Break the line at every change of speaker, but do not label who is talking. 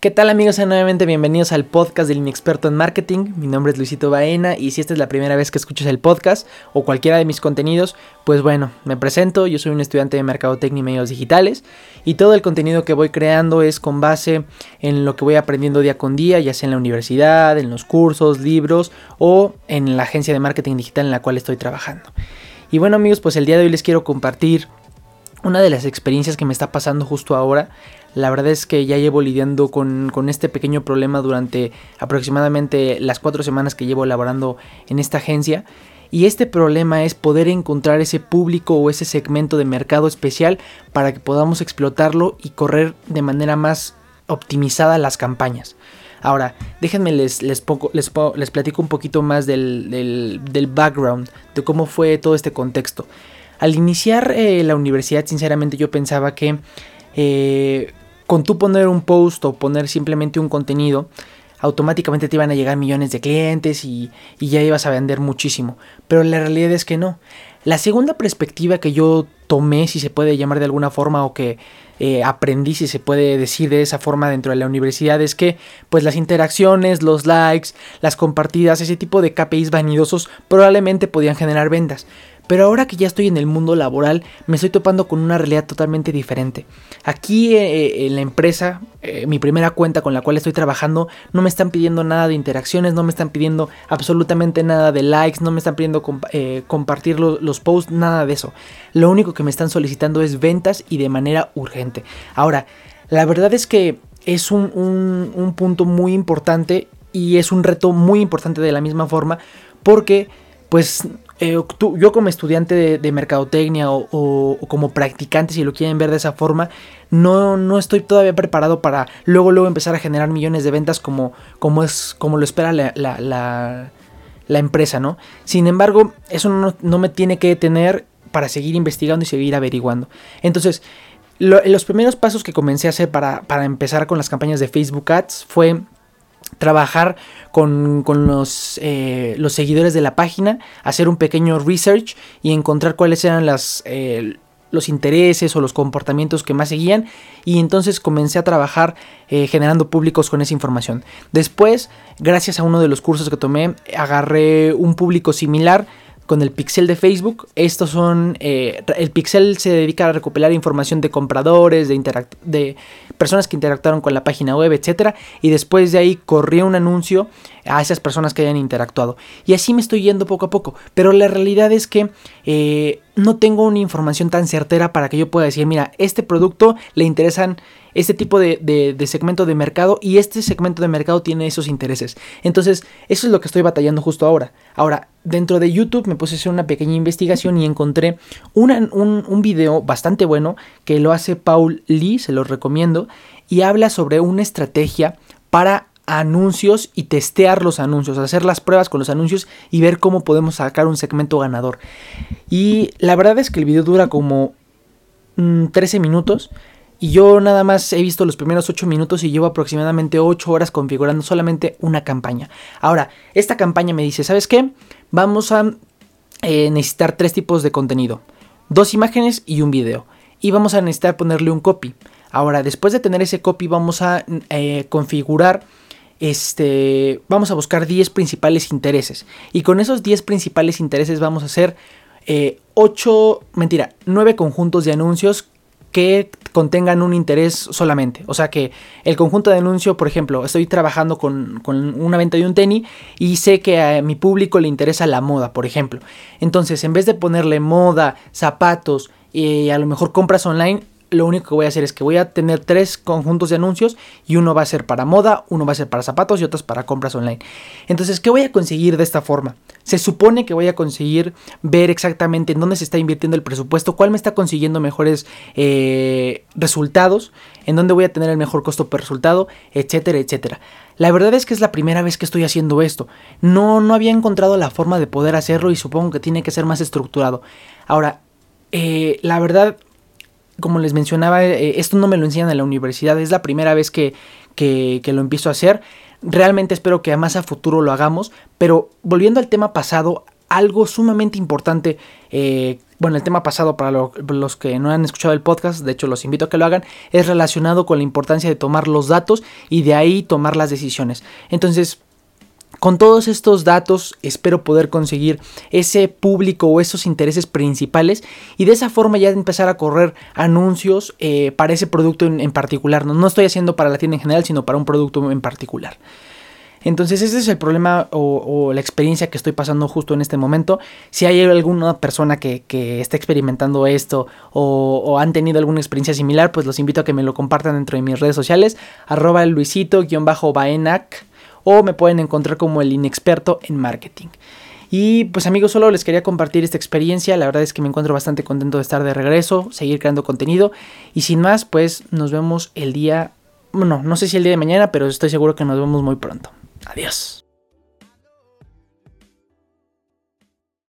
¿Qué tal amigos? Nuevamente bienvenidos al podcast del Inexperto en Marketing. Mi nombre es Luisito Baena y si esta es la primera vez que escuchas el podcast o cualquiera de mis contenidos, pues bueno, me presento, yo soy un estudiante de Mercadotecnia y Medios Digitales y todo el contenido que voy creando es con base en lo que voy aprendiendo día con día, ya sea en la universidad, en los cursos, libros o en la agencia de marketing digital en la cual estoy trabajando. Y bueno amigos, pues el día de hoy les quiero compartir una de las experiencias que me está pasando justo ahora la verdad es que ya llevo lidiando con, este pequeño problema durante aproximadamente las cuatro semanas que llevo laborando en esta agencia. Y este problema es poder encontrar ese público o ese segmento de mercado especial para que podamos explotarlo y correr de manera más optimizada las campañas. Ahora, déjenme les, les, les, platico un poquito más del, background, de cómo fue todo este contexto. Al iniciar eh, la universidad, sinceramente yo pensaba que eh, con tú poner un post o poner simplemente un contenido, automáticamente te iban a llegar millones de clientes y, ya ibas a vender muchísimo. Pero la realidad es que no. La segunda perspectiva que yo tomé, si se puede llamar de alguna forma, o que eh, aprendí, si se puede decir de esa forma dentro de la universidad, es que pues las interacciones, los likes, las compartidas, ese tipo de KPIs vanidosos probablemente podían generar ventas. Pero ahora que ya estoy en el mundo laboral, me estoy topando con una realidad totalmente diferente. Aquí eh, eh, en la empresa, eh, mi primera cuenta con la cual estoy trabajando, no me están pidiendo nada de interacciones, no me están pidiendo absolutamente nada de likes, no me están pidiendo compartir los posts, nada de eso. Lo único que me están solicitando es ventas y de manera urgente. Ahora, la verdad es que es un, un punto muy importante y es un reto muy importante de la misma forma porque pues eh, yo como estudiante de, mercadotecnia o, como practicante, si lo quieren ver de esa forma, no, no estoy todavía preparado para luego, luego empezar a generar millones de ventas como, como, es, como lo espera la, la, empresa, ¿no? Sin embargo, eso no, me tiene que detener para seguir investigando y seguir averiguando. Entonces, los primeros pasos que comencé a hacer para, para empezar con las campañas de Facebook Ads fue trabajar con, los, eh, los, seguidores de la página, hacer un pequeño research y encontrar cuáles eran las, eh, los intereses o los comportamientos que más seguían y entonces comencé a trabajar eh, generando públicos con esa información. Después, gracias a uno de los cursos que tomé, agarré un público similar con el pixel de Facebook. Estos son. Eh, el pixel se dedica a recopilar información de compradores, de, personas que interactuaron con la página web, etc. Y después de ahí corría un anuncio a esas personas que hayan interactuado. Y así me estoy yendo poco a poco. Pero la realidad es que eh, no tengo una información tan certera para que yo pueda decir, mira, este producto le interesan este tipo de, segmento de mercado y este segmento de mercado tiene esos intereses. Entonces, eso es lo que estoy batallando justo ahora. Ahora, dentro de YouTube me puse a hacer una pequeña investigación y encontré un, un video bastante bueno que lo hace Paul Lee, se lo recomiendo, y habla sobre una estrategia para anuncios y testear los anuncios, hacer las pruebas con los anuncios y ver cómo podemos sacar un segmento ganador. Y la verdad es que el video dura como 13 mm, minutos y yo nada más he visto los primeros 8 minutos y llevo aproximadamente 8 horas configurando solamente una campaña. Ahora, esta campaña me dice, ¿sabes qué? Vamos a eh, necesitar tres tipos de contenido. Dos imágenes y un video. Y vamos a necesitar ponerle un copy. Ahora, después de tener ese copy, vamos a eh, configurar este, vamos a buscar 10 principales intereses. Y con esos 10 principales intereses vamos a hacer 8, eh, mentira, 9 conjuntos de anuncios que contengan un interés solamente. O sea que el conjunto de anuncio, por ejemplo, estoy trabajando con, una venta de un tenis y sé que a mi público le interesa la moda, por ejemplo. Entonces, en vez de ponerle moda, zapatos y a lo mejor compras online, lo único que voy a hacer es que voy a tener tres conjuntos de anuncios y uno va a ser para moda, uno va a ser para zapatos y otros para compras online. Entonces, ¿qué voy a conseguir de esta forma? Se supone que voy a conseguir ver exactamente en dónde se está invirtiendo el presupuesto, cuál me está consiguiendo mejores eh, resultados, en dónde voy a tener el mejor costo por resultado, etcétera, etcétera. La verdad es que es la primera vez que estoy haciendo esto. No, no había encontrado la forma de poder hacerlo y supongo que tiene que ser más estructurado. Ahora, eh, la verdad, como les mencionaba, eh, esto no me lo enseñan en la universidad, es la primera vez que, que, lo empiezo a hacer. Realmente espero que más a futuro lo hagamos, pero volviendo al tema pasado, algo sumamente importante eh, bueno, el tema pasado para los que no han escuchado el podcast, de hecho los invito a que lo hagan, es relacionado con la importancia de tomar los datos y de ahí tomar las decisiones. Entonces, con todos estos datos espero poder conseguir ese público o esos intereses principales y de esa forma ya empezar a correr anuncios eh, para ese producto en, particular. ¿no? no estoy haciendo para la tienda en general, sino para un producto en particular. Entonces ese es el problema o, la experiencia que estoy pasando justo en este momento. Si hay alguna persona que, que esté experimentando esto o, han tenido alguna experiencia similar, pues los invito a que me lo compartan dentro de mis redes sociales, arroba luisito-baenac o me pueden encontrar como el inexperto en marketing. Y pues amigos, solo les quería compartir esta experiencia. La verdad es que me encuentro bastante contento de estar de regreso, seguir creando contenido. Y sin más, pues nos vemos el día, bueno, no sé si el día de mañana, pero estoy seguro que nos vemos muy pronto. Adiós.